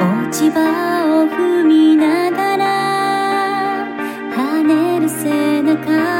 落ち葉を踏みながら跳ねる背中